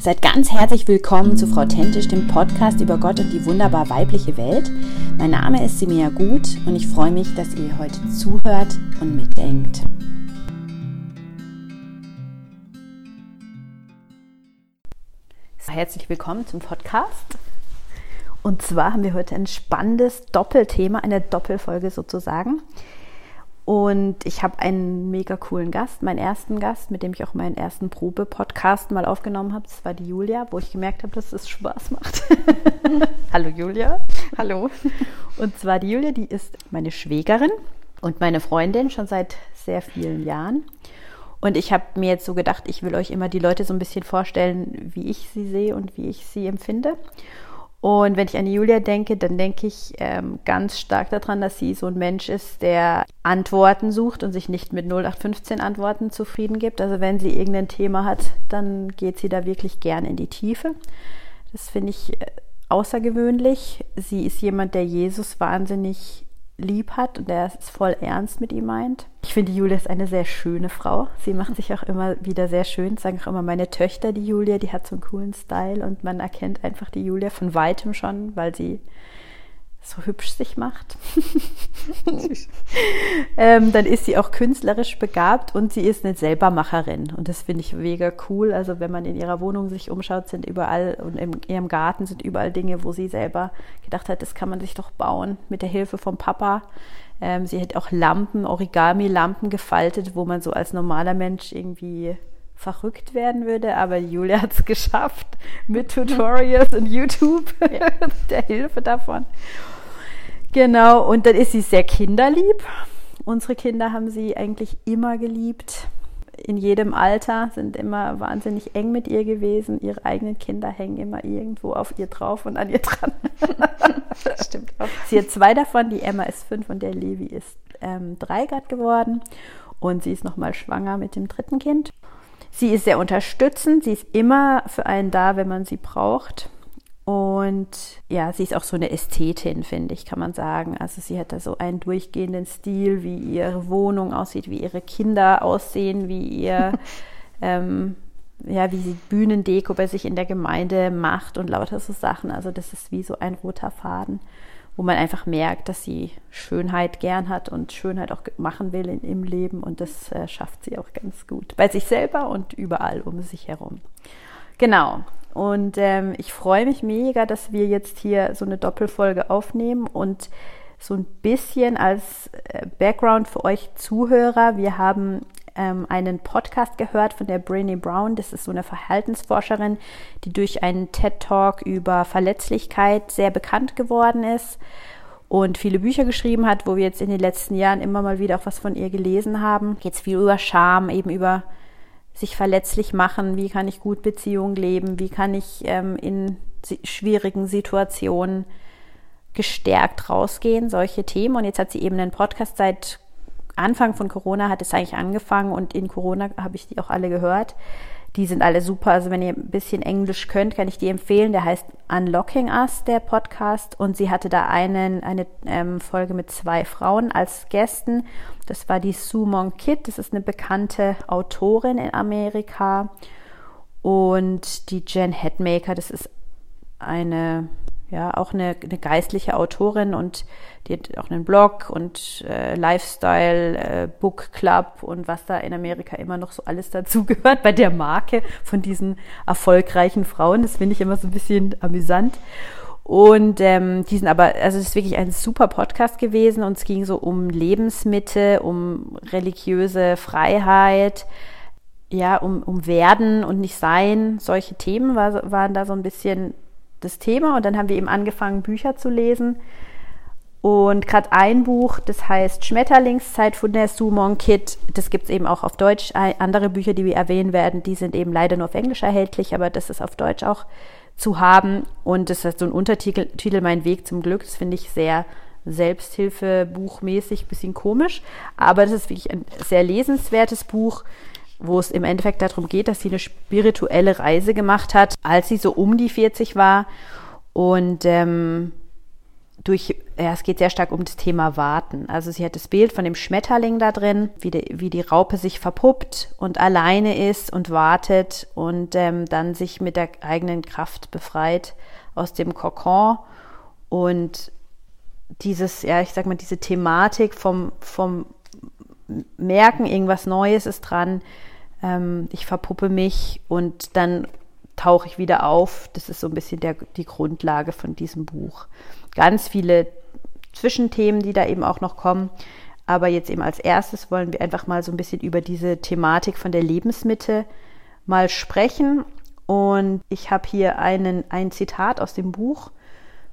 Seid ganz herzlich willkommen zu Frau Tentisch, dem Podcast über Gott und die wunderbar weibliche Welt. Mein Name ist Simea Gut und ich freue mich, dass ihr heute zuhört und mitdenkt. Herzlich willkommen zum Podcast. Und zwar haben wir heute ein spannendes Doppelthema, eine Doppelfolge sozusagen. Und ich habe einen mega coolen Gast, meinen ersten Gast, mit dem ich auch meinen ersten Probe-Podcast mal aufgenommen habe. Das war die Julia, wo ich gemerkt habe, dass es Spaß macht. Hallo Julia. Hallo. Und zwar die Julia, die ist meine Schwägerin und meine Freundin schon seit sehr vielen Jahren. Und ich habe mir jetzt so gedacht, ich will euch immer die Leute so ein bisschen vorstellen, wie ich sie sehe und wie ich sie empfinde. Und wenn ich an Julia denke, dann denke ich ähm, ganz stark daran, dass sie so ein Mensch ist, der Antworten sucht und sich nicht mit 0815 Antworten zufrieden gibt. Also wenn sie irgendein Thema hat, dann geht sie da wirklich gern in die Tiefe. Das finde ich äh, außergewöhnlich. Sie ist jemand, der Jesus wahnsinnig lieb hat und der es voll ernst mit ihm meint. Ich finde, Julia ist eine sehr schöne Frau. Sie macht sich auch immer wieder sehr schön. Sagen auch immer meine Töchter, die Julia, die hat so einen coolen Style und man erkennt einfach die Julia von weitem schon, weil sie so hübsch sich macht. ähm, dann ist sie auch künstlerisch begabt und sie ist eine Selbermacherin. Und das finde ich mega cool. Also wenn man in ihrer Wohnung sich umschaut, sind überall und in ihrem Garten sind überall Dinge, wo sie selber gedacht hat, das kann man sich doch bauen mit der Hilfe vom Papa. Ähm, sie hat auch Lampen, Origami-Lampen gefaltet, wo man so als normaler Mensch irgendwie verrückt werden würde, aber Julia hat es geschafft mit Tutorials und YouTube, ja. der Hilfe davon. Genau, und dann ist sie sehr kinderlieb. Unsere Kinder haben sie eigentlich immer geliebt. In jedem Alter sind immer wahnsinnig eng mit ihr gewesen. Ihre eigenen Kinder hängen immer irgendwo auf ihr drauf und an ihr dran. Stimmt auch. Sie hat zwei davon. Die Emma ist fünf und der Levi ist ähm, drei Grad geworden. Und sie ist nochmal schwanger mit dem dritten Kind. Sie ist sehr unterstützend. Sie ist immer für einen da, wenn man sie braucht. Und ja, sie ist auch so eine Ästhetin, finde ich, kann man sagen. Also sie hat da so einen durchgehenden Stil, wie ihre Wohnung aussieht, wie ihre Kinder aussehen, wie ihr, ähm, ja, wie sie Bühnendeko bei sich in der Gemeinde macht und lauter so Sachen. Also das ist wie so ein roter Faden, wo man einfach merkt, dass sie Schönheit gern hat und Schönheit auch machen will in, im Leben. Und das äh, schafft sie auch ganz gut. Bei sich selber und überall um sich herum. Genau. Und ähm, ich freue mich mega, dass wir jetzt hier so eine Doppelfolge aufnehmen und so ein bisschen als äh, Background für euch Zuhörer. Wir haben ähm, einen Podcast gehört von der Brené Brown. Das ist so eine Verhaltensforscherin, die durch einen TED-Talk über Verletzlichkeit sehr bekannt geworden ist und viele Bücher geschrieben hat, wo wir jetzt in den letzten Jahren immer mal wieder auch was von ihr gelesen haben. Es viel über Scham, eben über sich verletzlich machen, wie kann ich gut Beziehungen leben, wie kann ich ähm, in schwierigen Situationen gestärkt rausgehen, solche Themen. Und jetzt hat sie eben einen Podcast seit Anfang von Corona hat es eigentlich angefangen und in Corona habe ich die auch alle gehört. Die sind alle super. Also wenn ihr ein bisschen Englisch könnt, kann ich die empfehlen. Der heißt Unlocking Us, der Podcast. Und sie hatte da einen, eine ähm, Folge mit zwei Frauen als Gästen. Das war die Sue Monk Kidd. Das ist eine bekannte Autorin in Amerika. Und die Jen Headmaker, das ist eine ja, auch eine, eine geistliche Autorin und die hat auch einen Blog und äh, Lifestyle, äh, Book Club und was da in Amerika immer noch so alles dazu gehört bei der Marke von diesen erfolgreichen Frauen. Das finde ich immer so ein bisschen amüsant. Und ähm, die sind aber, also es ist wirklich ein super Podcast gewesen und es ging so um Lebensmitte, um religiöse Freiheit, ja, um, um Werden und nicht Sein. Solche Themen war, waren da so ein bisschen das Thema und dann haben wir eben angefangen, Bücher zu lesen. Und gerade ein Buch, das heißt Schmetterlingszeit von der Sumon Kid, das gibt es eben auch auf Deutsch. Andere Bücher, die wir erwähnen werden, die sind eben leider nur auf Englisch erhältlich, aber das ist auf Deutsch auch zu haben. Und das hat so ein Untertitel, Titel Mein Weg zum Glück. Das finde ich sehr Selbsthilfebuchmäßig, bisschen komisch. Aber das ist wirklich ein sehr lesenswertes Buch wo es im Endeffekt darum geht, dass sie eine spirituelle Reise gemacht hat, als sie so um die 40 war und ähm, durch, ja, es geht sehr stark um das Thema Warten. Also sie hat das Bild von dem Schmetterling da drin, wie die, wie die Raupe sich verpuppt und alleine ist und wartet und ähm, dann sich mit der eigenen Kraft befreit aus dem Kokon und dieses, ja, ich sag mal, diese Thematik vom, vom Merken, irgendwas Neues ist dran, ähm, ich verpuppe mich und dann tauche ich wieder auf. Das ist so ein bisschen der, die Grundlage von diesem Buch. Ganz viele Zwischenthemen, die da eben auch noch kommen. Aber jetzt eben als erstes wollen wir einfach mal so ein bisschen über diese Thematik von der Lebensmitte mal sprechen. Und ich habe hier einen, ein Zitat aus dem Buch,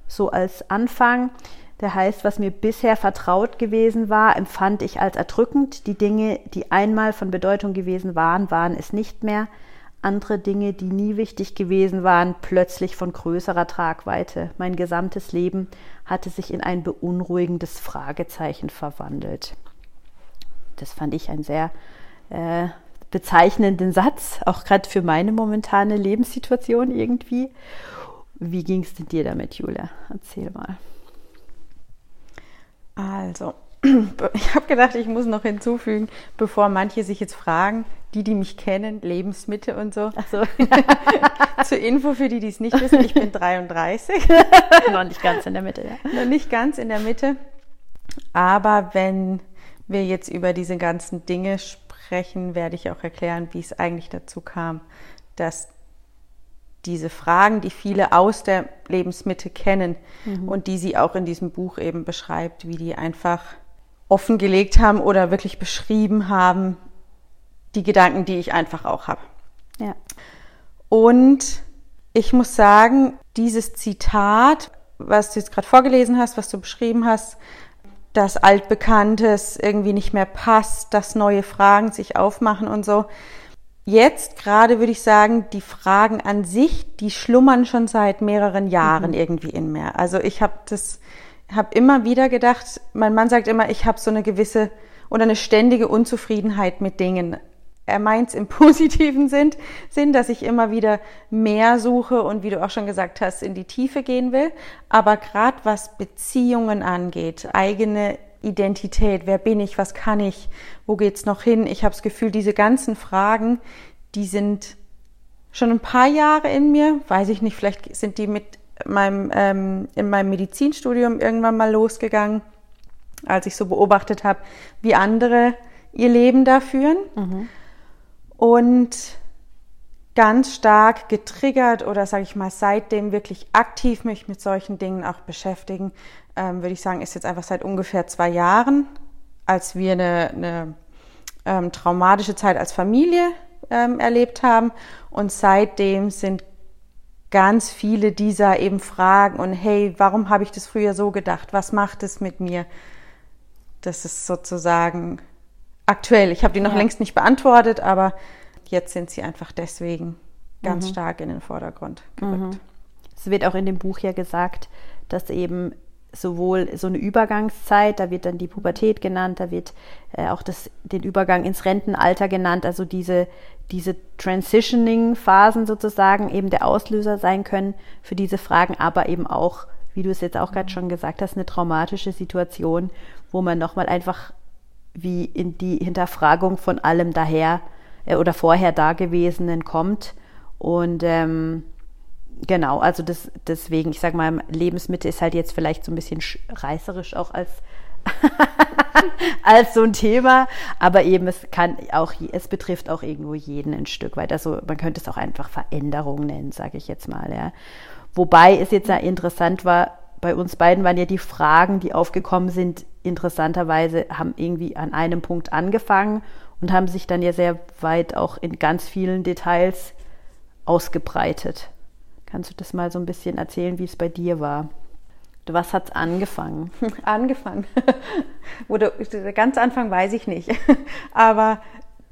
so als Anfang. Der heißt, was mir bisher vertraut gewesen war, empfand ich als erdrückend. Die Dinge, die einmal von Bedeutung gewesen waren, waren es nicht mehr. Andere Dinge, die nie wichtig gewesen waren, plötzlich von größerer Tragweite. Mein gesamtes Leben hatte sich in ein beunruhigendes Fragezeichen verwandelt. Das fand ich einen sehr äh, bezeichnenden Satz, auch gerade für meine momentane Lebenssituation irgendwie. Wie ging es denn dir damit, Julia? Erzähl mal. Also, ich habe gedacht, ich muss noch hinzufügen, bevor manche sich jetzt fragen, die, die mich kennen, Lebensmitte und so. Ach so. Zur Info für die, die es nicht wissen, ich bin 33. noch nicht ganz in der Mitte, ja. Noch nicht ganz in der Mitte. Aber wenn wir jetzt über diese ganzen Dinge sprechen, werde ich auch erklären, wie es eigentlich dazu kam, dass diese Fragen, die viele aus der Lebensmitte kennen mhm. und die sie auch in diesem Buch eben beschreibt, wie die einfach offengelegt haben oder wirklich beschrieben haben, die Gedanken, die ich einfach auch habe. Ja. Und ich muss sagen, dieses Zitat, was du jetzt gerade vorgelesen hast, was du beschrieben hast, dass Altbekanntes irgendwie nicht mehr passt, dass neue Fragen sich aufmachen und so, jetzt gerade würde ich sagen, die Fragen an sich, die schlummern schon seit mehreren Jahren mhm. irgendwie in mir. Also ich habe das, habe immer wieder gedacht, mein Mann sagt immer, ich habe so eine gewisse oder eine ständige Unzufriedenheit mit Dingen. Er meint es im positiven Sinn, Sinn, dass ich immer wieder mehr suche und wie du auch schon gesagt hast, in die Tiefe gehen will. Aber gerade was Beziehungen angeht, eigene Identität, wer bin ich, was kann ich, wo geht's noch hin? Ich habe das Gefühl, diese ganzen Fragen, die sind schon ein paar Jahre in mir, weiß ich nicht, vielleicht sind die mit meinem ähm, in meinem Medizinstudium irgendwann mal losgegangen, als ich so beobachtet habe, wie andere ihr Leben da führen. Mhm. Und ganz stark getriggert oder sage ich mal seitdem wirklich aktiv mich mit solchen Dingen auch beschäftigen, ähm, würde ich sagen, ist jetzt einfach seit ungefähr zwei Jahren, als wir eine, eine ähm, traumatische Zeit als Familie ähm, erlebt haben. Und seitdem sind ganz viele dieser eben Fragen und hey, warum habe ich das früher so gedacht? Was macht es mit mir? Das ist sozusagen aktuell. Ich habe die noch ja. längst nicht beantwortet, aber jetzt sind sie einfach deswegen ganz mhm. stark in den Vordergrund gerückt. Mhm. Es wird auch in dem Buch ja gesagt, dass eben sowohl so eine Übergangszeit, da wird dann die Pubertät genannt, da wird äh, auch das, den Übergang ins Rentenalter genannt, also diese, diese Transitioning-Phasen sozusagen eben der Auslöser sein können für diese Fragen, aber eben auch, wie du es jetzt auch gerade schon gesagt hast, eine traumatische Situation, wo man nochmal einfach wie in die Hinterfragung von allem daher äh, oder vorher Dagewesenen kommt und ähm, genau, also das, deswegen, ich sage mal, Lebensmittel ist halt jetzt vielleicht so ein bisschen reißerisch auch als, als so ein Thema, aber eben es kann auch, es betrifft auch irgendwo jeden ein Stück weit. Also man könnte es auch einfach Veränderung nennen, sage ich jetzt mal, ja. Wobei es jetzt interessant war, bei uns beiden waren ja die Fragen, die aufgekommen sind, interessanterweise haben irgendwie an einem Punkt angefangen und haben sich dann ja sehr weit auch in ganz vielen Details ausgebreitet. Kannst du das mal so ein bisschen erzählen, wie es bei dir war? Was hat es angefangen? Angefangen. Oder ganz Anfang weiß ich nicht. Aber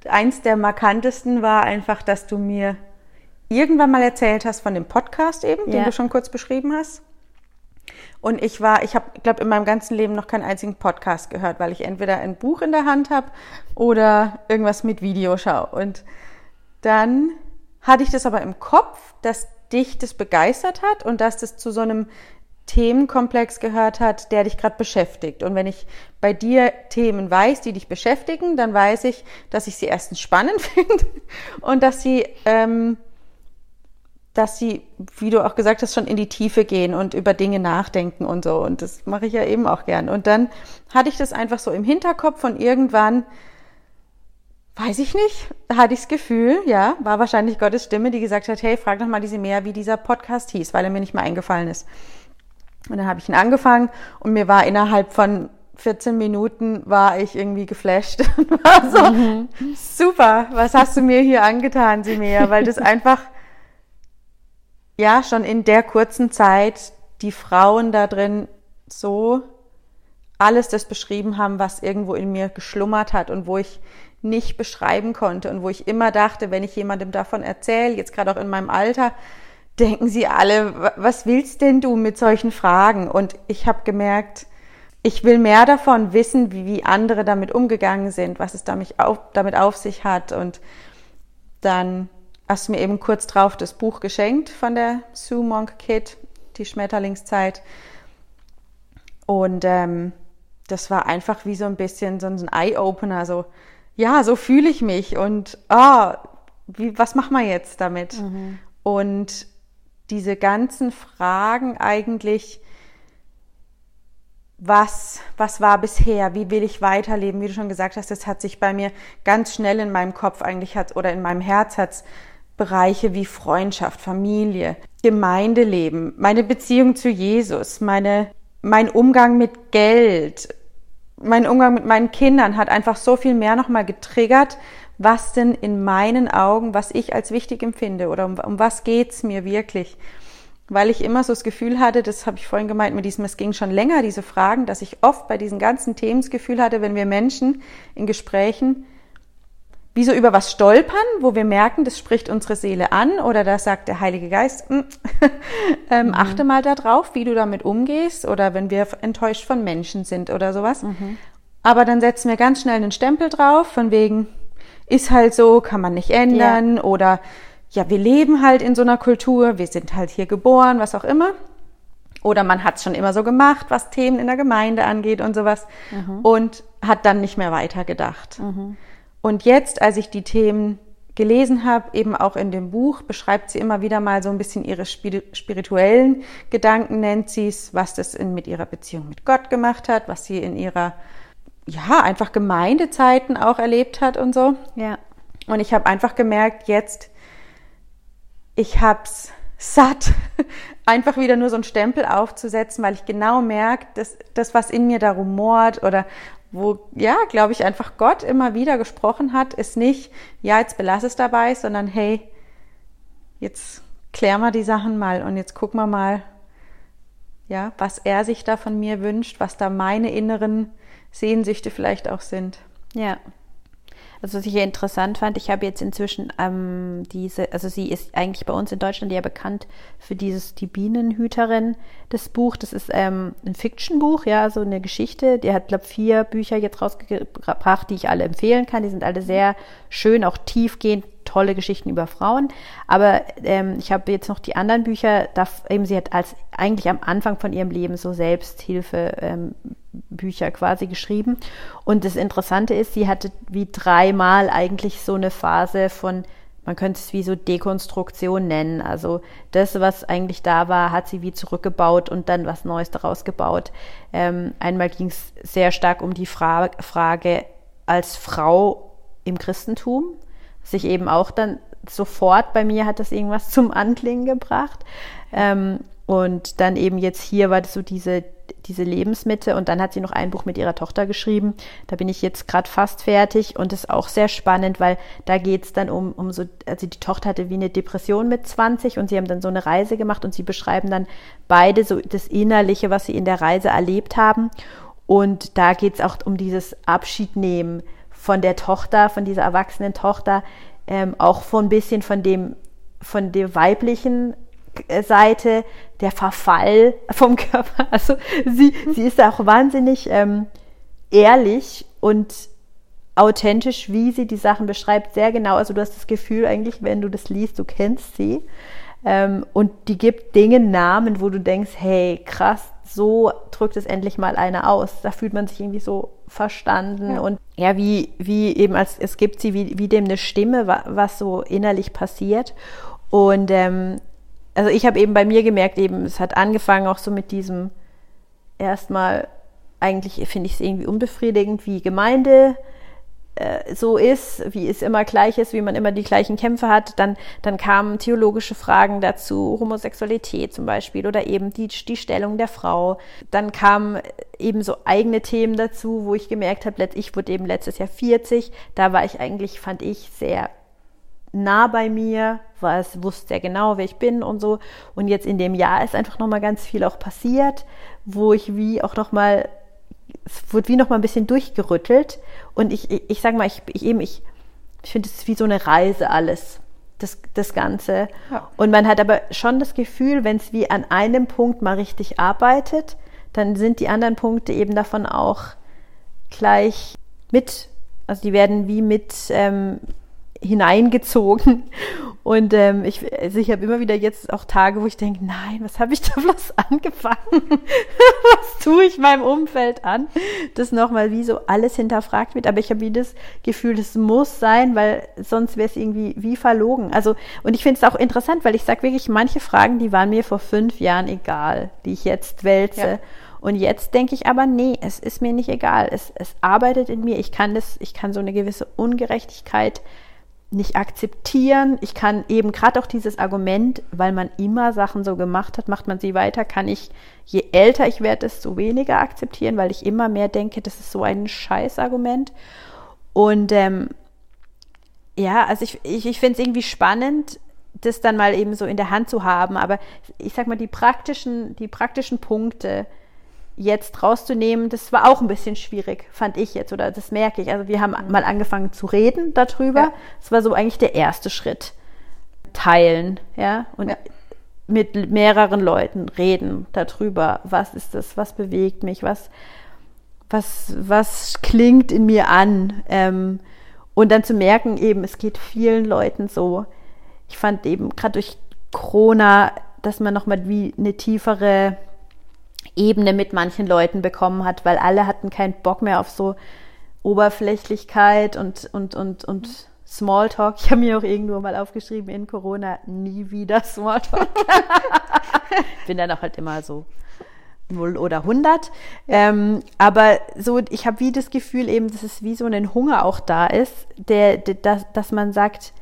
eins der markantesten war einfach, dass du mir irgendwann mal erzählt hast von dem Podcast eben, ja. den du schon kurz beschrieben hast. Und ich war, ich habe, glaube in meinem ganzen Leben noch keinen einzigen Podcast gehört, weil ich entweder ein Buch in der Hand habe oder irgendwas mit Video schaue. Und dann hatte ich das aber im Kopf, dass dich das begeistert hat und dass das zu so einem Themenkomplex gehört hat, der dich gerade beschäftigt. Und wenn ich bei dir Themen weiß, die dich beschäftigen, dann weiß ich, dass ich sie erstens spannend finde und dass sie, ähm, dass sie, wie du auch gesagt hast, schon in die Tiefe gehen und über Dinge nachdenken und so. Und das mache ich ja eben auch gern. Und dann hatte ich das einfach so im Hinterkopf und irgendwann Weiß ich nicht. Hatte ich das Gefühl, ja, war wahrscheinlich Gottes Stimme, die gesagt hat, hey, frag doch mal diese mehr, wie dieser Podcast hieß, weil er mir nicht mehr eingefallen ist. Und dann habe ich ihn angefangen und mir war innerhalb von 14 Minuten war ich irgendwie geflasht und war so, mhm. super, was hast du mir hier angetan, Simea? Weil das einfach, ja, schon in der kurzen Zeit die Frauen da drin so alles das beschrieben haben, was irgendwo in mir geschlummert hat und wo ich nicht beschreiben konnte und wo ich immer dachte, wenn ich jemandem davon erzähle, jetzt gerade auch in meinem Alter, denken sie alle, was willst denn du mit solchen Fragen? Und ich habe gemerkt, ich will mehr davon wissen, wie, wie andere damit umgegangen sind, was es damit auf, damit auf sich hat. Und dann hast du mir eben kurz drauf das Buch geschenkt von der Sue Monk Kid, die Schmetterlingszeit. Und ähm, das war einfach wie so ein bisschen so ein Eye-Opener, so, ja, so fühle ich mich und ah, wie, was machen wir jetzt damit? Mhm. Und diese ganzen Fragen eigentlich, was, was war bisher, wie will ich weiterleben, wie du schon gesagt hast, das hat sich bei mir ganz schnell in meinem Kopf eigentlich hat, oder in meinem Herz hat Bereiche wie Freundschaft, Familie, Gemeindeleben, meine Beziehung zu Jesus, meine, mein Umgang mit Geld, mein Umgang mit meinen Kindern hat einfach so viel mehr nochmal getriggert, was denn in meinen Augen, was ich als wichtig empfinde oder um, um was geht's mir wirklich. Weil ich immer so das Gefühl hatte, das habe ich vorhin gemeint mit diesem, es ging schon länger, diese Fragen, dass ich oft bei diesen ganzen Themen das Gefühl hatte, wenn wir Menschen in Gesprächen wie so über was stolpern, wo wir merken, das spricht unsere Seele an oder da sagt der Heilige Geist, mm, ähm, mhm. achte mal darauf, wie du damit umgehst oder wenn wir enttäuscht von Menschen sind oder sowas. Mhm. Aber dann setzen wir ganz schnell einen Stempel drauf, von wegen, ist halt so, kann man nicht ändern ja. oder ja, wir leben halt in so einer Kultur, wir sind halt hier geboren, was auch immer. Oder man hat es schon immer so gemacht, was Themen in der Gemeinde angeht und sowas mhm. und hat dann nicht mehr weitergedacht. Mhm. Und jetzt, als ich die Themen gelesen habe, eben auch in dem Buch, beschreibt sie immer wieder mal so ein bisschen ihre spirituellen Gedanken, nennt sie es, was das in, mit ihrer Beziehung mit Gott gemacht hat, was sie in ihrer, ja, einfach Gemeindezeiten auch erlebt hat und so. Ja. Und ich habe einfach gemerkt, jetzt, ich hab's satt, einfach wieder nur so einen Stempel aufzusetzen, weil ich genau merke, dass das, was in mir da rumort oder wo, ja, glaube ich, einfach Gott immer wieder gesprochen hat, ist nicht, ja, jetzt belass es dabei, sondern hey, jetzt klären wir die Sachen mal und jetzt gucken wir mal, ja, was er sich da von mir wünscht, was da meine inneren Sehnsüchte vielleicht auch sind. Ja. Also was ich hier interessant fand, ich habe jetzt inzwischen ähm, diese, also sie ist eigentlich bei uns in Deutschland ja bekannt für dieses Die Bienenhüterin, das Buch. Das ist ähm, ein Fiction-Buch, ja, so eine Geschichte. Die hat, glaube vier Bücher jetzt rausgebracht, die ich alle empfehlen kann. Die sind alle sehr schön, auch tiefgehend, tolle Geschichten über Frauen. Aber ähm, ich habe jetzt noch die anderen Bücher, da eben sie hat als eigentlich am Anfang von ihrem Leben so Selbsthilfe ähm, Bücher quasi geschrieben. Und das Interessante ist, sie hatte wie dreimal eigentlich so eine Phase von, man könnte es wie so Dekonstruktion nennen. Also das, was eigentlich da war, hat sie wie zurückgebaut und dann was Neues daraus gebaut. Ähm, einmal ging es sehr stark um die Fra Frage als Frau im Christentum, sich eben auch dann sofort bei mir hat das irgendwas zum Anklingen gebracht. Ähm, und dann eben jetzt hier war das so diese, diese Lebensmitte und dann hat sie noch ein Buch mit ihrer Tochter geschrieben. Da bin ich jetzt gerade fast fertig und ist auch sehr spannend, weil da geht es dann um, um so, also die Tochter hatte wie eine Depression mit 20 und sie haben dann so eine Reise gemacht und sie beschreiben dann beide so das Innerliche, was sie in der Reise erlebt haben. Und da geht es auch um dieses Abschiednehmen von der Tochter, von dieser erwachsenen Tochter, ähm, auch von ein bisschen von dem, von der weiblichen Seite, der Verfall vom Körper. Also sie, sie ist auch wahnsinnig ähm, ehrlich und authentisch, wie sie die Sachen beschreibt, sehr genau. Also du hast das Gefühl eigentlich, wenn du das liest, du kennst sie. Ähm, und die gibt Dingen Namen, wo du denkst, hey, krass, so drückt es endlich mal einer aus. Da fühlt man sich irgendwie so verstanden ja. und ja, wie, wie eben als es gibt sie wie, wie dem eine Stimme, was so innerlich passiert. Und ähm, also ich habe eben bei mir gemerkt, eben, es hat angefangen auch so mit diesem erstmal, eigentlich finde ich es irgendwie unbefriedigend, wie Gemeinde so ist, wie es immer gleich ist, wie man immer die gleichen Kämpfe hat. Dann, dann kamen theologische Fragen dazu, Homosexualität zum Beispiel oder eben die, die Stellung der Frau. Dann kamen eben so eigene Themen dazu, wo ich gemerkt habe, ich wurde eben letztes Jahr 40. Da war ich eigentlich, fand ich, sehr nah bei mir, war es wusste sehr genau, wer ich bin und so. Und jetzt in dem Jahr ist einfach nochmal ganz viel auch passiert, wo ich wie auch nochmal es wird wie noch mal ein bisschen durchgerüttelt. Und ich, ich, ich sage mal, ich, ich eben, ich, ich finde, es ist wie so eine Reise alles, das, das Ganze. Ja. Und man hat aber schon das Gefühl, wenn es wie an einem Punkt mal richtig arbeitet, dann sind die anderen Punkte eben davon auch gleich mit, also die werden wie mit ähm, hineingezogen. Und ähm, ich, also ich habe immer wieder jetzt auch Tage, wo ich denke, nein, was habe ich da bloß angefangen? was tue ich meinem Umfeld an? Das nochmal wie so alles hinterfragt wird. Aber ich habe wie das Gefühl, das muss sein, weil sonst wäre es irgendwie wie verlogen. Also, und ich finde es auch interessant, weil ich sage wirklich, manche Fragen, die waren mir vor fünf Jahren egal, die ich jetzt wälze. Ja. Und jetzt denke ich aber, nee, es ist mir nicht egal. Es, es arbeitet in mir. Ich kann das, ich kann so eine gewisse Ungerechtigkeit nicht akzeptieren. Ich kann eben gerade auch dieses Argument, weil man immer Sachen so gemacht hat, macht man sie weiter, kann ich, je älter ich werde, desto weniger akzeptieren, weil ich immer mehr denke, das ist so ein Scheißargument. Und ähm, ja, also ich, ich, ich finde es irgendwie spannend, das dann mal eben so in der Hand zu haben. Aber ich sag mal, die praktischen, die praktischen Punkte, jetzt rauszunehmen, das war auch ein bisschen schwierig, fand ich jetzt, oder das merke ich. Also wir haben mhm. mal angefangen zu reden darüber. Ja. Das war so eigentlich der erste Schritt. Teilen, ja, und ja. mit mehreren Leuten reden darüber, was ist das, was bewegt mich, was, was, was klingt in mir an. Ähm, und dann zu merken, eben, es geht vielen Leuten so. Ich fand eben gerade durch Corona, dass man nochmal wie eine tiefere Ebene mit manchen Leuten bekommen hat, weil alle hatten keinen Bock mehr auf so Oberflächlichkeit und, und, und, und Smalltalk. Ich habe mir auch irgendwo mal aufgeschrieben, in Corona nie wieder Smalltalk. Bin dann auch halt immer so 0 oder 100. Ähm, aber so, ich habe wie das Gefühl eben, dass es wie so ein Hunger auch da ist, der, der dass, dass man sagt,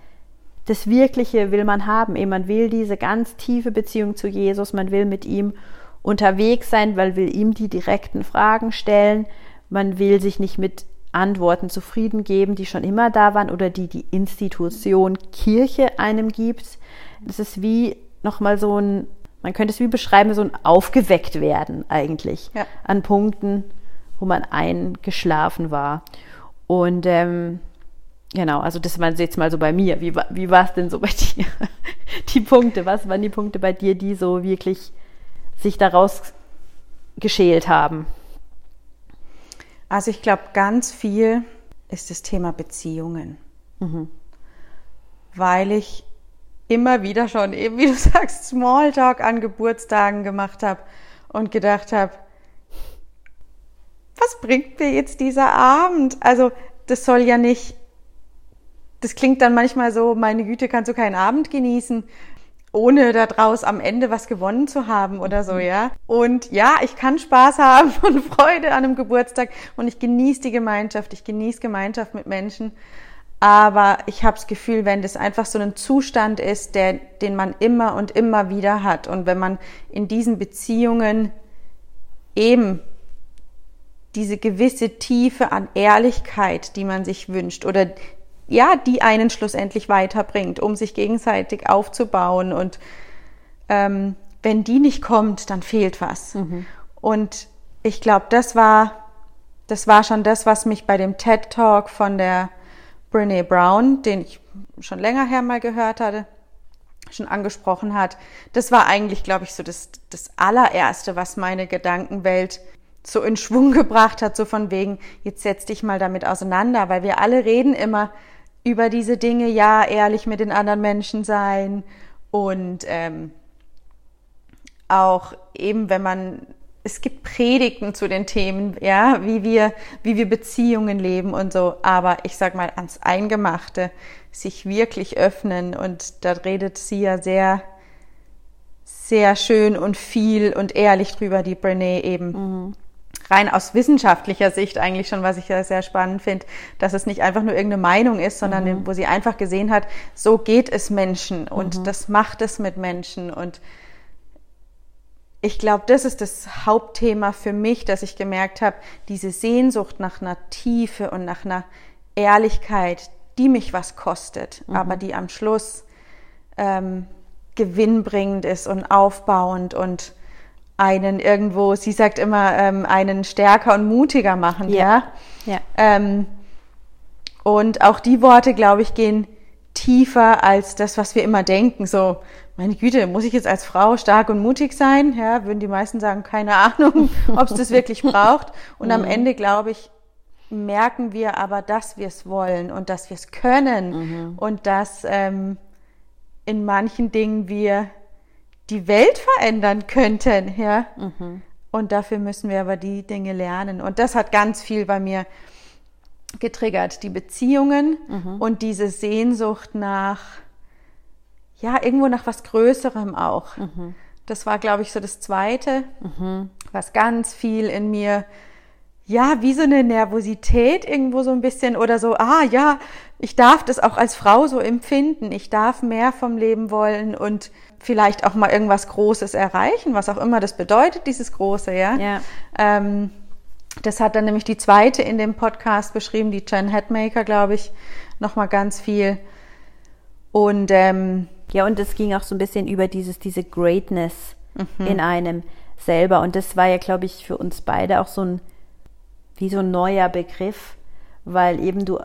das Wirkliche will man haben. Eben, man will diese ganz tiefe Beziehung zu Jesus, man will mit ihm unterwegs sein, weil will ihm die direkten Fragen stellen. Man will sich nicht mit Antworten zufrieden geben, die schon immer da waren oder die die Institution Kirche einem gibt. Das ist wie nochmal so ein, man könnte es wie beschreiben, so ein aufgeweckt werden eigentlich ja. an Punkten, wo man eingeschlafen war. Und ähm, genau, also das war jetzt mal so bei mir. Wie, wie war es denn so bei dir? Die Punkte, was waren die Punkte bei dir, die so wirklich sich daraus geschält haben? Also ich glaube, ganz viel ist das Thema Beziehungen. Mhm. Weil ich immer wieder schon, eben wie du sagst, Smalltalk an Geburtstagen gemacht habe und gedacht habe, was bringt mir jetzt dieser Abend? Also das soll ja nicht, das klingt dann manchmal so, meine Güte, kannst du keinen Abend genießen ohne daraus am Ende was gewonnen zu haben oder so, ja. Und ja, ich kann Spaß haben und Freude an einem Geburtstag und ich genieße die Gemeinschaft, ich genieße Gemeinschaft mit Menschen. Aber ich habe das Gefühl, wenn das einfach so ein Zustand ist, der, den man immer und immer wieder hat und wenn man in diesen Beziehungen eben diese gewisse Tiefe an Ehrlichkeit, die man sich wünscht oder ja, die einen schlussendlich weiterbringt, um sich gegenseitig aufzubauen. Und ähm, wenn die nicht kommt, dann fehlt was. Mhm. Und ich glaube, das war, das war schon das, was mich bei dem TED Talk von der Brene Brown, den ich schon länger her mal gehört hatte, schon angesprochen hat. Das war eigentlich, glaube ich, so das, das allererste, was meine Gedankenwelt so in Schwung gebracht hat, so von wegen, jetzt setz dich mal damit auseinander, weil wir alle reden immer, über diese Dinge, ja, ehrlich mit den anderen Menschen sein Und ähm, auch eben, wenn man, es gibt Predigten zu den Themen, ja, wie wir, wie wir Beziehungen leben und so, aber ich sag mal ans Eingemachte, sich wirklich öffnen und da redet sie ja sehr, sehr schön und viel und ehrlich drüber, die Brené eben. Mhm rein aus wissenschaftlicher Sicht eigentlich schon, was ich ja sehr spannend finde, dass es nicht einfach nur irgendeine Meinung ist, sondern mhm. wo sie einfach gesehen hat, so geht es Menschen und mhm. das macht es mit Menschen und ich glaube, das ist das Hauptthema für mich, dass ich gemerkt habe, diese Sehnsucht nach einer Tiefe und nach einer Ehrlichkeit, die mich was kostet, mhm. aber die am Schluss ähm, gewinnbringend ist und aufbauend und einen irgendwo, sie sagt immer, ähm, einen stärker und mutiger machen, ja. ja? ja. Ähm, und auch die Worte, glaube ich, gehen tiefer als das, was wir immer denken. So, meine Güte, muss ich jetzt als Frau stark und mutig sein? Ja, würden die meisten sagen, keine Ahnung, ob es das wirklich braucht. Und mhm. am Ende, glaube ich, merken wir aber, dass wir es wollen und dass wir es können mhm. und dass ähm, in manchen Dingen wir die Welt verändern könnten, ja. Mhm. Und dafür müssen wir aber die Dinge lernen. Und das hat ganz viel bei mir getriggert, die Beziehungen mhm. und diese Sehnsucht nach ja, irgendwo nach was Größerem auch. Mhm. Das war, glaube ich, so das Zweite, mhm. was ganz viel in mir, ja, wie so eine Nervosität irgendwo so ein bisschen oder so, ah ja, ich darf das auch als Frau so empfinden. Ich darf mehr vom Leben wollen und vielleicht auch mal irgendwas Großes erreichen, was auch immer das bedeutet, dieses Große, ja. ja. Ähm, das hat dann nämlich die zweite in dem Podcast beschrieben, die Jen Headmaker, glaube ich, nochmal ganz viel. Und ähm, ja, und es ging auch so ein bisschen über dieses, diese Greatness mhm. in einem selber. Und das war ja, glaube ich, für uns beide auch so ein, wie so ein neuer Begriff, weil eben du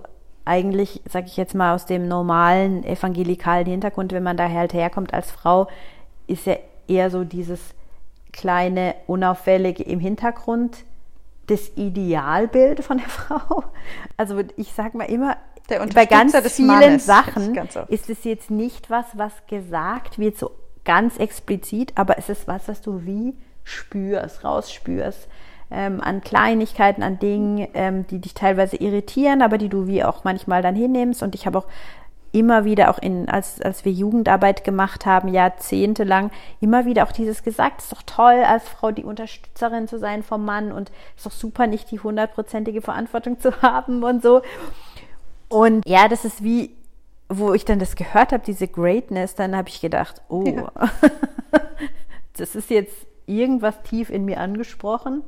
eigentlich, sag ich jetzt mal, aus dem normalen evangelikalen Hintergrund, wenn man da halt herkommt als Frau, ist ja eher so dieses kleine, unauffällige im Hintergrund das Idealbild von der Frau. Also ich sag mal immer, bei ganz vielen Mannes. Sachen ganz ist es jetzt nicht was, was gesagt wird, so ganz explizit, aber es ist was, was du wie spürst, rausspürst. Ähm, an Kleinigkeiten, an Dingen, ähm, die dich teilweise irritieren, aber die du wie auch manchmal dann hinnimmst. Und ich habe auch immer wieder auch in, als, als wir Jugendarbeit gemacht haben, jahrzehntelang, immer wieder auch dieses gesagt, es ist doch toll, als Frau die Unterstützerin zu sein vom Mann und es ist doch super, nicht die hundertprozentige Verantwortung zu haben und so. Und ja, das ist wie, wo ich dann das gehört habe, diese Greatness, dann habe ich gedacht, oh, ja. das ist jetzt irgendwas tief in mir angesprochen,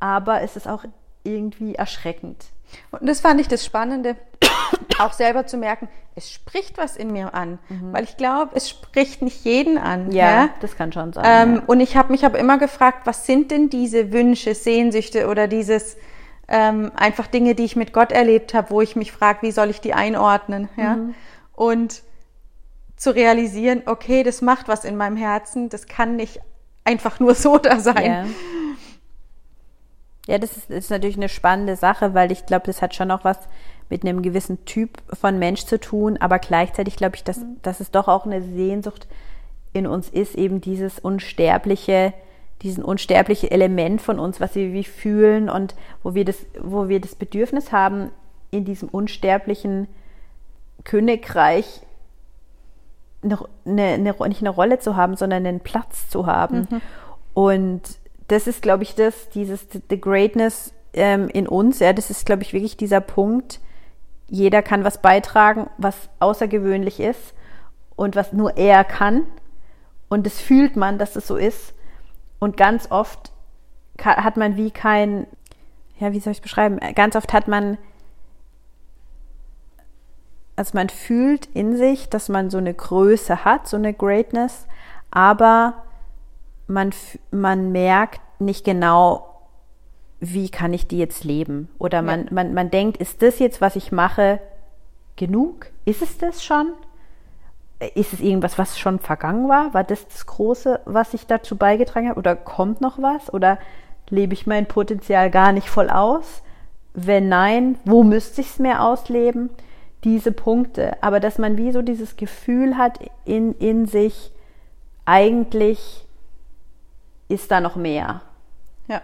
aber es ist auch irgendwie erschreckend. Und das fand ich das Spannende, auch selber zu merken, es spricht was in mir an, mhm. weil ich glaube, es spricht nicht jeden an. Ja, ja? das kann schon sein. Ähm, ja. Und ich habe mich aber immer gefragt, was sind denn diese Wünsche, Sehnsüchte oder dieses ähm, einfach Dinge, die ich mit Gott erlebt habe, wo ich mich frage, wie soll ich die einordnen, ja? Mhm. Und zu realisieren, okay, das macht was in meinem Herzen, das kann nicht einfach nur so da sein. Ja, ja das, ist, ist natürlich eine spannende Sache, weil ich glaube, das hat schon auch was mit einem gewissen Typ von Mensch zu tun, aber gleichzeitig glaube ich, dass, mhm. dass es doch auch eine Sehnsucht in uns ist, eben dieses unsterbliche, diesen unsterbliche Element von uns, was wir wie fühlen und wo wir das, wo wir das Bedürfnis haben, in diesem unsterblichen Königreich noch eine, eine, nicht eine Rolle zu haben, sondern einen Platz zu haben. Mhm. Und das ist, glaube ich, das, dieses The Greatness ähm, in uns, ja, das ist, glaube ich, wirklich dieser Punkt, jeder kann was beitragen, was außergewöhnlich ist und was nur er kann. Und das fühlt man, dass es so ist. Und ganz oft hat man wie kein, ja, wie soll ich es beschreiben? Ganz oft hat man, also man fühlt in sich, dass man so eine Größe hat, so eine Greatness, aber man, man merkt nicht genau, wie kann ich die jetzt leben? Oder man, ja. man, man denkt, ist das jetzt, was ich mache, genug? Ist es das schon? ist es irgendwas, was schon vergangen war? War das das Große, was ich dazu beigetragen habe? Oder kommt noch was? Oder lebe ich mein Potenzial gar nicht voll aus? Wenn nein, wo müsste ich es mehr ausleben? Diese Punkte. Aber dass man wie so dieses Gefühl hat in, in sich, eigentlich ist da noch mehr. Ja.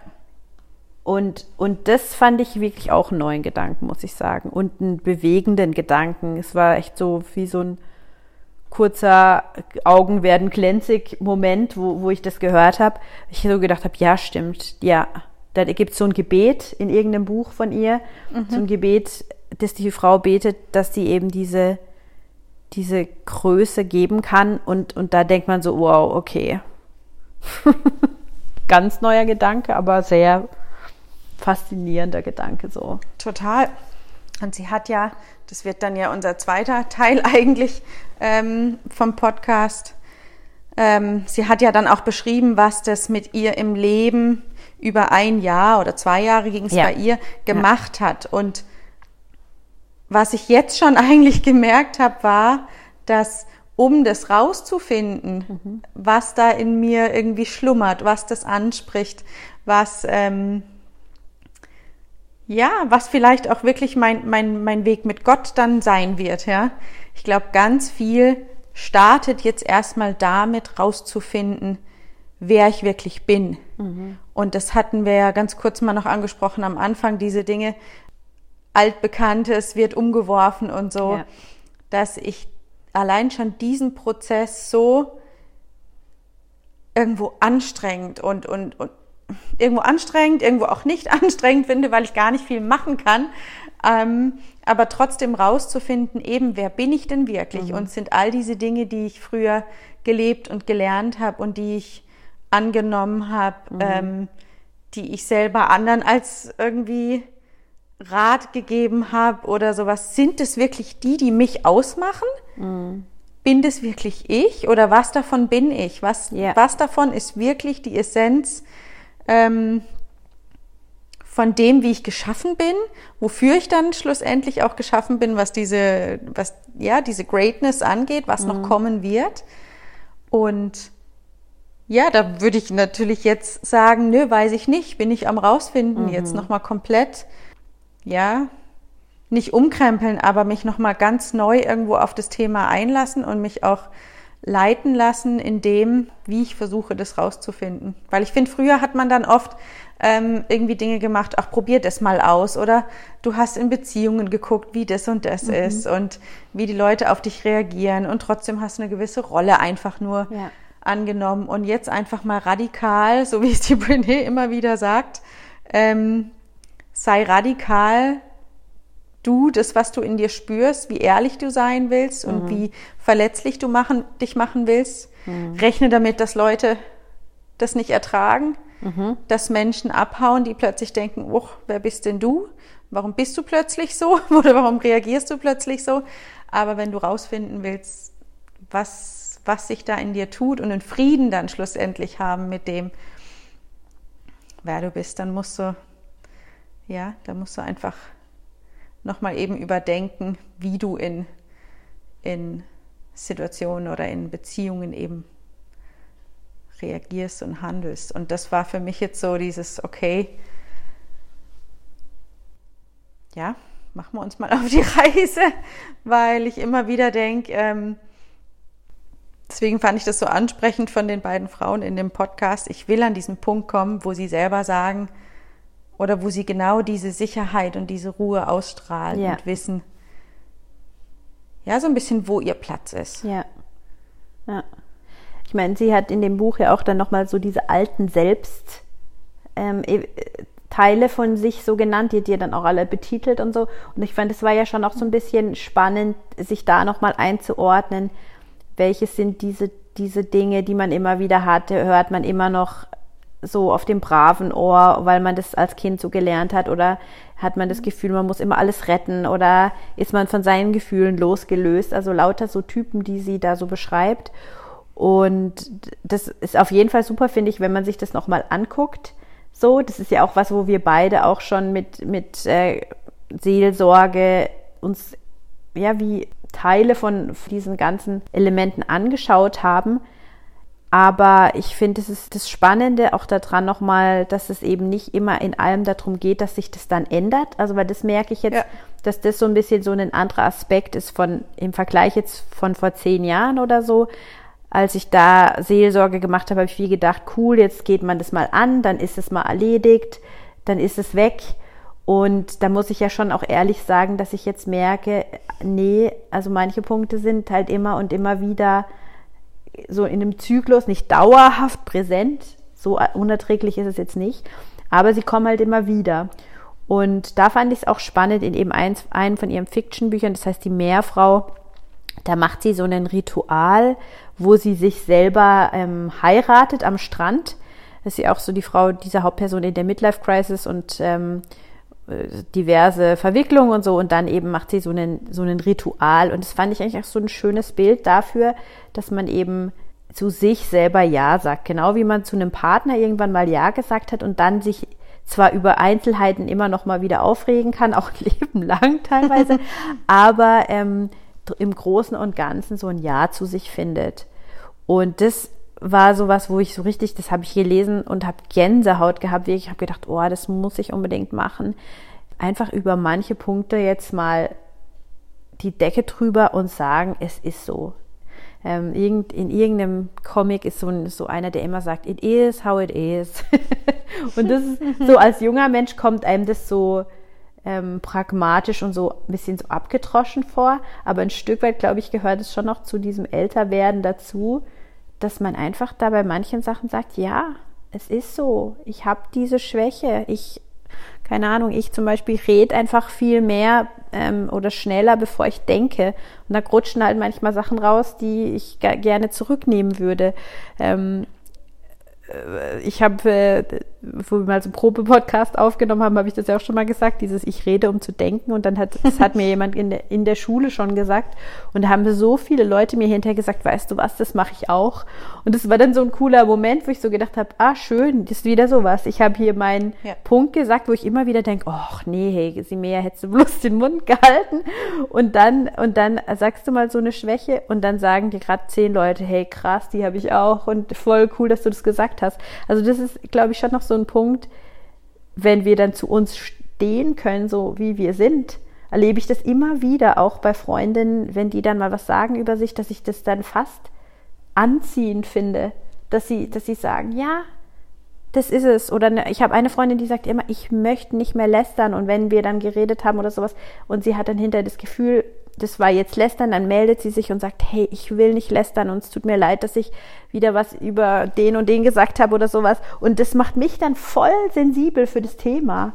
Und, und das fand ich wirklich auch einen neuen Gedanken, muss ich sagen. Und einen bewegenden Gedanken. Es war echt so wie so ein kurzer Augen werden glänzig Moment, wo, wo ich das gehört habe. Ich so gedacht habe, ja, stimmt, ja. Da gibt es so ein Gebet in irgendeinem Buch von ihr, mhm. so ein Gebet, dass die Frau betet, dass sie eben diese, diese Größe geben kann. Und, und da denkt man so, wow, okay. Ganz neuer Gedanke, aber sehr faszinierender Gedanke so. Total. Und sie hat ja, das wird dann ja unser zweiter Teil eigentlich ähm, vom Podcast, ähm, sie hat ja dann auch beschrieben, was das mit ihr im Leben über ein Jahr oder zwei Jahre ging es ja. bei ihr gemacht ja. hat. Und was ich jetzt schon eigentlich gemerkt habe, war, dass um das rauszufinden, mhm. was da in mir irgendwie schlummert, was das anspricht, was ähm, ja, was vielleicht auch wirklich mein, mein, mein Weg mit Gott dann sein wird, ja. Ich glaube, ganz viel startet jetzt erstmal damit rauszufinden, wer ich wirklich bin. Mhm. Und das hatten wir ja ganz kurz mal noch angesprochen am Anfang, diese Dinge, altbekanntes wird umgeworfen und so, ja. dass ich allein schon diesen Prozess so irgendwo anstrengend und, und, und irgendwo anstrengend, irgendwo auch nicht anstrengend finde, weil ich gar nicht viel machen kann. Ähm, aber trotzdem rauszufinden, eben, wer bin ich denn wirklich? Mhm. Und sind all diese Dinge, die ich früher gelebt und gelernt habe und die ich angenommen habe, mhm. ähm, die ich selber anderen als irgendwie Rat gegeben habe oder sowas, sind es wirklich die, die mich ausmachen? Mhm. Bin das wirklich ich oder was davon bin ich? Was, yeah. was davon ist wirklich die Essenz ähm, von dem, wie ich geschaffen bin, wofür ich dann schlussendlich auch geschaffen bin, was diese, was, ja, diese Greatness angeht, was mhm. noch kommen wird. Und ja, da würde ich natürlich jetzt sagen, nö, weiß ich nicht, bin ich am rausfinden, mhm. jetzt nochmal komplett, ja, nicht umkrempeln, aber mich nochmal ganz neu irgendwo auf das Thema einlassen und mich auch leiten lassen in dem, wie ich versuche, das rauszufinden. Weil ich finde, früher hat man dann oft ähm, irgendwie Dinge gemacht, ach, probier das mal aus. Oder du hast in Beziehungen geguckt, wie das und das mhm. ist und wie die Leute auf dich reagieren und trotzdem hast du eine gewisse Rolle einfach nur ja. angenommen. Und jetzt einfach mal radikal, so wie es die Brené immer wieder sagt, ähm, sei radikal du das, was du in dir spürst, wie ehrlich du sein willst und mhm. wie verletzlich du machen, dich machen willst. Mhm. Rechne damit, dass Leute das nicht ertragen, mhm. dass Menschen abhauen, die plötzlich denken, oh, wer bist denn du? Warum bist du plötzlich so? Oder warum reagierst du plötzlich so? Aber wenn du rausfinden willst, was, was sich da in dir tut und einen Frieden dann schlussendlich haben mit dem, wer du bist, dann musst du, ja, da musst du einfach nochmal eben überdenken, wie du in, in Situationen oder in Beziehungen eben reagierst und handelst. Und das war für mich jetzt so dieses, okay, ja, machen wir uns mal auf die Reise, weil ich immer wieder denke, ähm, deswegen fand ich das so ansprechend von den beiden Frauen in dem Podcast. Ich will an diesen Punkt kommen, wo sie selber sagen, oder wo sie genau diese Sicherheit und diese Ruhe ausstrahlen ja. und wissen, ja, so ein bisschen, wo ihr Platz ist. Ja. Ja. Ich meine, sie hat in dem Buch ja auch dann nochmal so diese alten Selbst ähm, e, Teile von sich so genannt, die ihr dann auch alle betitelt und so. Und ich fand, es war ja schon auch so ein bisschen spannend, sich da nochmal einzuordnen, welche sind diese, diese Dinge, die man immer wieder hatte, hört man immer noch so auf dem braven Ohr, weil man das als Kind so gelernt hat oder hat man das Gefühl, man muss immer alles retten oder ist man von seinen Gefühlen losgelöst? Also lauter so Typen, die sie da so beschreibt. Und das ist auf jeden Fall super, finde ich, wenn man sich das nochmal anguckt. So, das ist ja auch was, wo wir beide auch schon mit, mit äh, Seelsorge uns ja wie Teile von diesen ganzen Elementen angeschaut haben aber ich finde, es ist das Spannende auch daran nochmal, dass es eben nicht immer in allem darum geht, dass sich das dann ändert. Also, weil das merke ich jetzt, ja. dass das so ein bisschen so ein anderer Aspekt ist von, im Vergleich jetzt von vor zehn Jahren oder so. als ich da Seelsorge gemacht habe, habe ich viel gedacht, cool, jetzt geht man das mal an, dann ist es mal erledigt, dann ist es weg. Und da muss ich ja schon auch ehrlich sagen, dass ich jetzt merke, nee, also manche Punkte sind halt immer und immer wieder so in einem Zyklus nicht dauerhaft präsent. So unerträglich ist es jetzt nicht. Aber sie kommen halt immer wieder. Und da fand ich es auch spannend in eben eins, einem von ihren Fiction-Büchern, das heißt die Meerfrau, da macht sie so ein Ritual, wo sie sich selber ähm, heiratet am Strand. Das ist ja auch so die Frau dieser Hauptperson in der Midlife-Crisis und ähm, äh, diverse Verwicklungen und so und dann eben macht sie so einen, so einen Ritual und das fand ich eigentlich auch so ein schönes Bild dafür, dass man eben zu sich selber Ja sagt, genau wie man zu einem Partner irgendwann mal Ja gesagt hat und dann sich zwar über Einzelheiten immer noch mal wieder aufregen kann, auch Leben lang teilweise, aber ähm, im Großen und Ganzen so ein Ja zu sich findet. Und das war sowas, wo ich so richtig, das habe ich gelesen und habe Gänsehaut gehabt. Ich habe gedacht, oh, das muss ich unbedingt machen. Einfach über manche Punkte jetzt mal die Decke drüber und sagen, es ist so. Ähm, irgend, in irgendeinem Comic ist so, ein, so einer, der immer sagt, it is how it is. und das ist so, als junger Mensch kommt einem das so ähm, pragmatisch und so ein bisschen so abgetroschen vor. Aber ein Stück weit, glaube ich, gehört es schon noch zu diesem Älterwerden dazu, dass man einfach da bei manchen Sachen sagt, ja, es ist so, ich habe diese Schwäche, ich, keine Ahnung, ich zum Beispiel rede einfach viel mehr ähm, oder schneller, bevor ich denke. Und da rutschen halt manchmal Sachen raus, die ich gerne zurücknehmen würde. Ähm, äh, ich habe, äh, wo wir mal so einen Probe-Podcast aufgenommen haben, habe ich das ja auch schon mal gesagt, dieses Ich rede, um zu denken. Und dann hat, das hat mir jemand in der, in der Schule schon gesagt. Und da haben so viele Leute mir hinterher gesagt, weißt du was, das mache ich auch. Und das war dann so ein cooler Moment, wo ich so gedacht habe, ah, schön, das ist wieder sowas. Ich habe hier meinen ja. Punkt gesagt, wo ich immer wieder denke, ach nee, hey, Simea, hättest du bloß den Mund gehalten. Und dann, und dann sagst du mal so eine Schwäche und dann sagen dir gerade zehn Leute, hey, krass, die habe ich auch und voll cool, dass du das gesagt hast hast. Also das ist, glaube ich, schon noch so ein Punkt, wenn wir dann zu uns stehen können, so wie wir sind, erlebe ich das immer wieder, auch bei Freundinnen, wenn die dann mal was sagen über sich, dass ich das dann fast anziehend finde, dass sie, dass sie sagen, ja, das ist es. Oder ne, ich habe eine Freundin, die sagt immer, ich möchte nicht mehr lästern. Und wenn wir dann geredet haben oder sowas und sie hat dann hinter das Gefühl, das war jetzt lästern, dann meldet sie sich und sagt, hey, ich will nicht lästern und es tut mir leid, dass ich wieder was über den und den gesagt habe oder sowas. Und das macht mich dann voll sensibel für das Thema.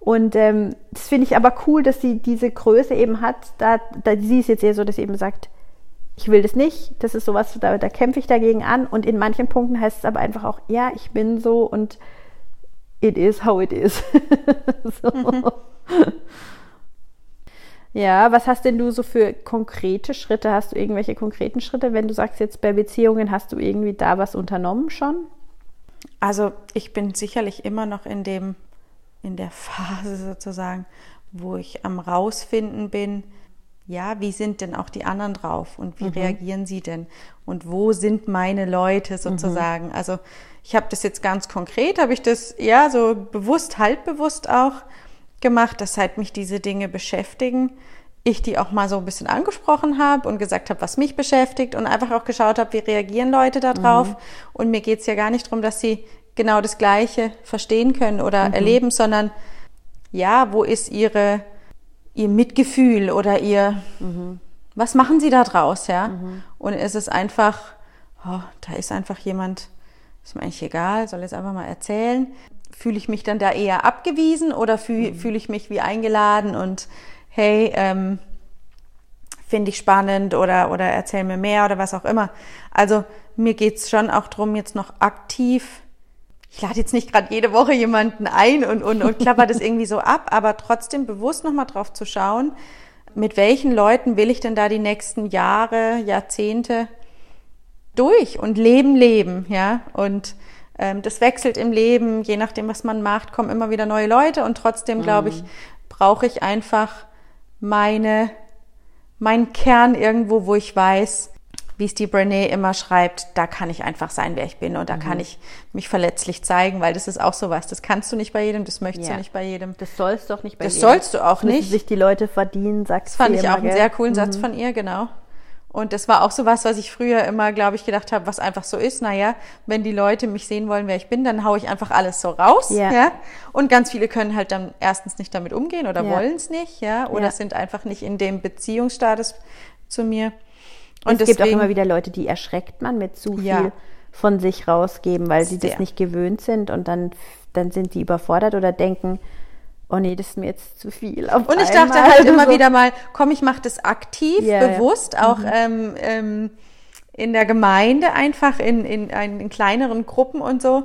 Und ähm, das finde ich aber cool, dass sie diese Größe eben hat. Da, da sie ist jetzt eher so, dass sie eben sagt, ich will das nicht, das ist sowas, da, da kämpfe ich dagegen an. Und in manchen Punkten heißt es aber einfach auch, ja, ich bin so und it is how it is. so. Mhm. Ja, was hast denn du so für konkrete Schritte? Hast du irgendwelche konkreten Schritte, wenn du sagst jetzt bei Beziehungen, hast du irgendwie da was unternommen schon? Also ich bin sicherlich immer noch in dem, in der Phase sozusagen, wo ich am rausfinden bin, ja, wie sind denn auch die anderen drauf und wie mhm. reagieren sie denn und wo sind meine Leute sozusagen? Mhm. Also ich habe das jetzt ganz konkret, habe ich das ja so bewusst, halbbewusst auch gemacht, dass halt mich diese Dinge beschäftigen. Ich die auch mal so ein bisschen angesprochen habe und gesagt habe, was mich beschäftigt und einfach auch geschaut habe, wie reagieren Leute darauf. Mhm. Und mir geht es ja gar nicht darum, dass sie genau das Gleiche verstehen können oder mhm. erleben, sondern ja, wo ist ihre, ihr Mitgefühl oder ihr, mhm. was machen sie da draus, ja? Mhm. Und ist es einfach, oh, da ist einfach jemand, ist mir eigentlich egal, soll jetzt einfach mal erzählen fühle ich mich dann da eher abgewiesen oder fühle mhm. fühl ich mich wie eingeladen und hey, ähm, finde ich spannend oder, oder erzähl mir mehr oder was auch immer. Also mir geht's schon auch drum jetzt noch aktiv. Ich lade jetzt nicht gerade jede Woche jemanden ein und, und, und klapper das irgendwie so ab, aber trotzdem bewusst nochmal drauf zu schauen, mit welchen Leuten will ich denn da die nächsten Jahre, Jahrzehnte durch und Leben leben, ja, und ähm, das wechselt im Leben, je nachdem, was man macht, kommen immer wieder neue Leute und trotzdem, glaube ich, mhm. brauche ich einfach meine, meinen Kern irgendwo, wo ich weiß, wie es die Brené immer schreibt, da kann ich einfach sein, wer ich bin und da mhm. kann ich mich verletzlich zeigen, weil das ist auch sowas, das kannst du nicht bei jedem, das möchtest ja. du nicht bei jedem. Das sollst du auch nicht bei das jedem. Das sollst du auch nicht. sich die Leute verdienen, sagst du Das fand ich auch einen sehr coolen mhm. Satz von ihr, genau. Und das war auch so was, was ich früher immer, glaube ich, gedacht habe, was einfach so ist. Naja, wenn die Leute mich sehen wollen, wer ich bin, dann haue ich einfach alles so raus. Ja. Ja. Und ganz viele können halt dann erstens nicht damit umgehen oder Ja. wollen es nicht, ja, oder Ja. sind einfach nicht in dem Beziehungsstatus zu mir. Und es gibt auch deswegen- immer wieder Leute, die erschreckt man mit zu viel Ja. von sich rausgeben, weil sie Sehr. das nicht gewöhnt sind und dann, dann sind die überfordert oder denken, oh nee, das ist mir jetzt zu viel. Auf Und ich einmal dachte halt immer so. wieder mal, komm, ich mache das aktiv, Ja, ja. bewusst, auch ähm, ähm, in der Gemeinde einfach, in, in, ein- in kleineren Gruppen und so,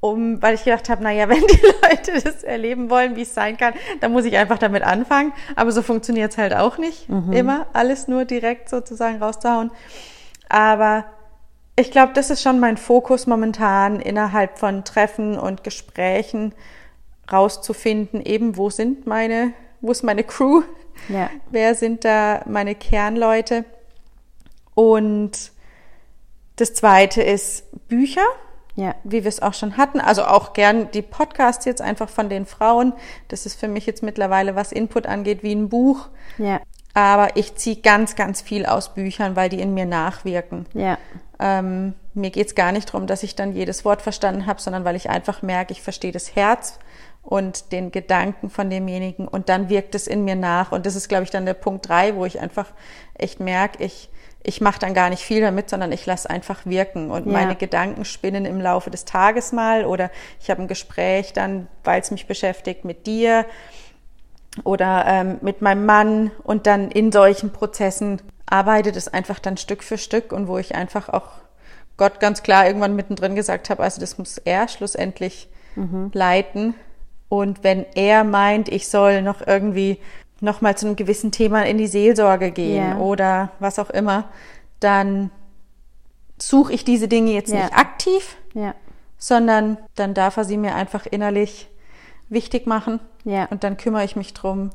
um, weil ich gedacht habe, naja, wenn die Leute das erleben wollen, wie es sein kann, dann muss ich einfach damit anfangen. Aber so funktioniert es halt auch nicht, immer alles nur direkt sozusagen rauszuhauen. Aber ich glaube, das ist schon mein Fokus momentan innerhalb von Treffen und Gesprächen rauszufinden, eben wo sind meine, wo ist meine Crew, Ja. wer sind da meine Kernleute. Und das zweite ist Bücher, Ja. wie wir es auch schon hatten. Also auch gern die Podcasts jetzt einfach von den Frauen. Das ist für mich jetzt mittlerweile, was Input angeht, wie ein Buch. Ja. Aber ich ziehe ganz, ganz viel aus Büchern, weil die in mir nachwirken. Ja. Ähm, mir geht's gar nicht darum, dass ich dann jedes Wort verstanden habe, sondern weil ich einfach merke, ich verstehe das Herz und den Gedanken von demjenigen und dann wirkt es in mir nach. Und das ist, glaube ich, dann der Punkt drei, wo ich einfach echt merke, ich, ich mache dann gar nicht viel damit, sondern ich lasse einfach wirken. Und Ja. meine Gedanken spinnen im Laufe des Tages mal. Oder ich habe ein Gespräch dann, weil es mich beschäftigt, mit dir oder ähm, mit meinem Mann. Und dann in solchen Prozessen arbeitet es einfach dann Stück für Stück. Und wo ich einfach auch Gott ganz klar irgendwann mittendrin gesagt habe, also das muss er schlussendlich leiten. Und wenn er meint, ich soll noch irgendwie noch mal zu einem gewissen Thema in die Seelsorge gehen Ja. oder was auch immer, dann suche ich diese Dinge jetzt Ja. nicht aktiv, Ja. sondern dann darf er sie mir einfach innerlich wichtig machen und dann kümmere ich mich drum.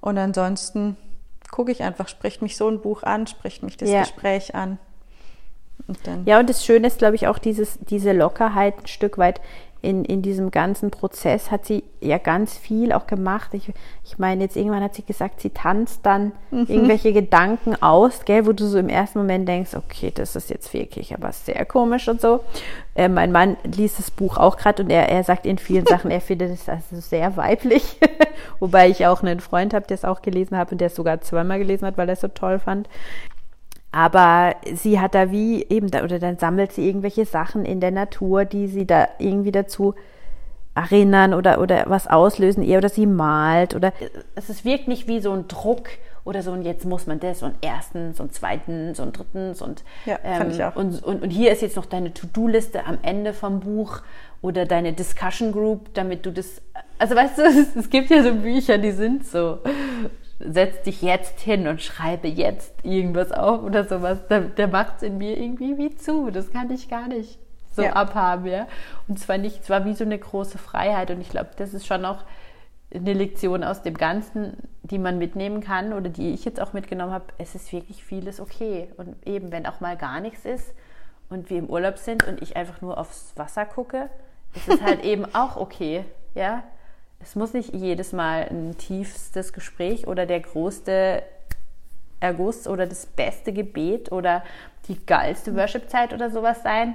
Und ansonsten gucke ich einfach, spricht mich so ein Buch an, spricht mich das. Gespräch an. Und Ja, und das Schöne ist, glaube ich, auch dieses, diese Lockerheit ein Stück weit in, in diesem ganzen Prozess hat sie ja ganz viel auch gemacht. Ich, ich meine, jetzt irgendwann hat sie gesagt, sie tanzt dann irgendwelche Gedanken aus, gell, wo du so im ersten Moment denkst, okay, das ist jetzt wirklich aber sehr komisch und so. Äh, mein Mann liest das Buch auch gerade und er, er sagt in vielen Sachen, er findet es also sehr weiblich. Wobei ich auch einen Freund habe, der es auch gelesen hat und der es sogar zweimal gelesen hat, weil er es so toll fand. Aber sie hat da wie eben, da, oder dann sammelt sie irgendwelche Sachen in der Natur, die sie da irgendwie dazu erinnern oder, oder was auslösen, ihr oder sie malt oder es ist, wirkt nicht wie so ein Druck oder so und jetzt muss man das und erstens und zweitens und drittens und, Ja, fand ich auch. und, und, und hier ist jetzt noch deine To-Do-Liste am Ende vom Buch oder deine Discussion Group, damit du das, also weißt du, es, es gibt ja so Bücher, die sind so, setz dich jetzt hin und schreibe jetzt irgendwas auf oder sowas, da, der macht es in mir irgendwie wie zu, das kann ich gar nicht so Ja. abhaben, ja. Und zwar nicht, zwar wie so eine große Freiheit und ich glaube, das ist schon auch eine Lektion aus dem Ganzen, die man mitnehmen kann oder die ich jetzt auch mitgenommen habe. Es ist wirklich vieles okay und eben, wenn auch mal gar nichts ist und wir im Urlaub sind und ich einfach nur aufs Wasser gucke, ist es halt eben auch okay, ja. Es muss nicht jedes Mal ein tiefstes Gespräch oder der größte Erguss oder das beste Gebet oder die geilste Worship-Zeit oder sowas sein.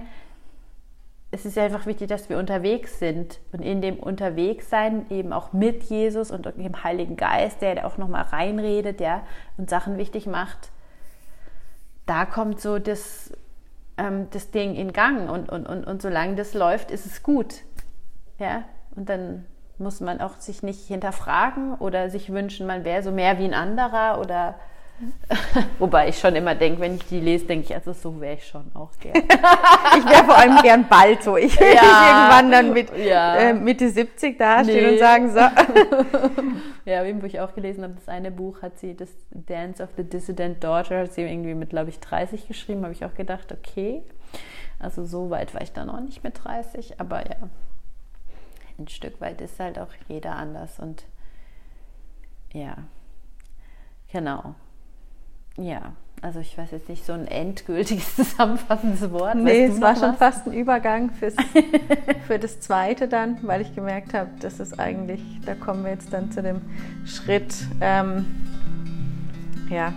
Es ist einfach wichtig, dass wir unterwegs sind und in dem Unterwegssein eben auch mit Jesus und dem Heiligen Geist, der da auch nochmal reinredet, ja, und Sachen wichtig macht. Da kommt so das, ähm, das Ding in Gang und, und, und, und solange das läuft, ist es gut. Ja, und dann muss man auch sich nicht hinterfragen oder sich wünschen, man wäre so mehr wie ein anderer oder wobei ich schon immer denke, wenn ich die lese, denke ich, also so wäre ich schon auch gern. ich wäre vor allem gern bald so. Ich will Ja. irgendwann dann mit Ja. äh, Mitte 70 dastehen Nee. und sagen, so. Ja, eben, wo ich auch gelesen habe, das eine Buch hat sie, das Dance of the Dissident Daughter, hat sie irgendwie mit, glaube ich, 30 geschrieben, habe ich auch gedacht, okay. Also so weit war ich dann auch nicht mit 30, aber ja, ein Stück weit ist halt auch jeder anders und ja, genau. Ja, also ich weiß jetzt nicht so ein endgültiges zusammenfassendes Wort. Nee, es war schon was? fast ein Übergang fürs, für das zweite dann, weil ich gemerkt habe, das ist eigentlich, da kommen wir jetzt dann zu dem Schritt, ähm, ja,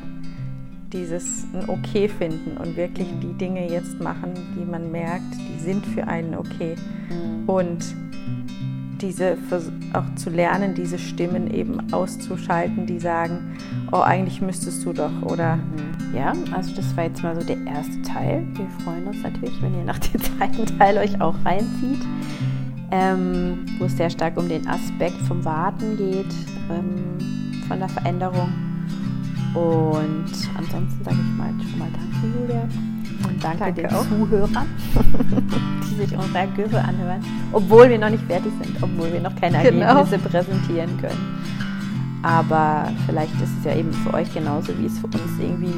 dieses ein Okay finden und wirklich die Dinge jetzt machen, die man merkt, die sind für einen okay. Mhm. Und diese auch zu lernen, diese Stimmen eben auszuschalten, die sagen, oh, eigentlich müsstest du doch, oder? Mhm. Ja, also das war jetzt mal so der erste Teil. Wir freuen uns natürlich, wenn ihr nach dem zweiten Teil euch auch reinzieht, ähm, wo es sehr stark um den Aspekt vom Warten geht, ähm, von der Veränderung. Und ansonsten sage ich mal schon mal Danke, Julia. Und danke, danke den auch. Zuhörern, die sich unsere Ergebnisse anhören, obwohl wir noch nicht fertig sind, obwohl wir noch keine genau. Ergebnisse präsentieren können. Aber vielleicht ist es ja eben für euch genauso, wie es für uns irgendwie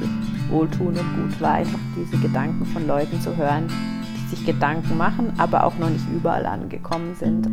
wohltuend und gut war, einfach diese Gedanken von Leuten zu hören, die sich Gedanken machen, aber auch noch nicht überall angekommen sind.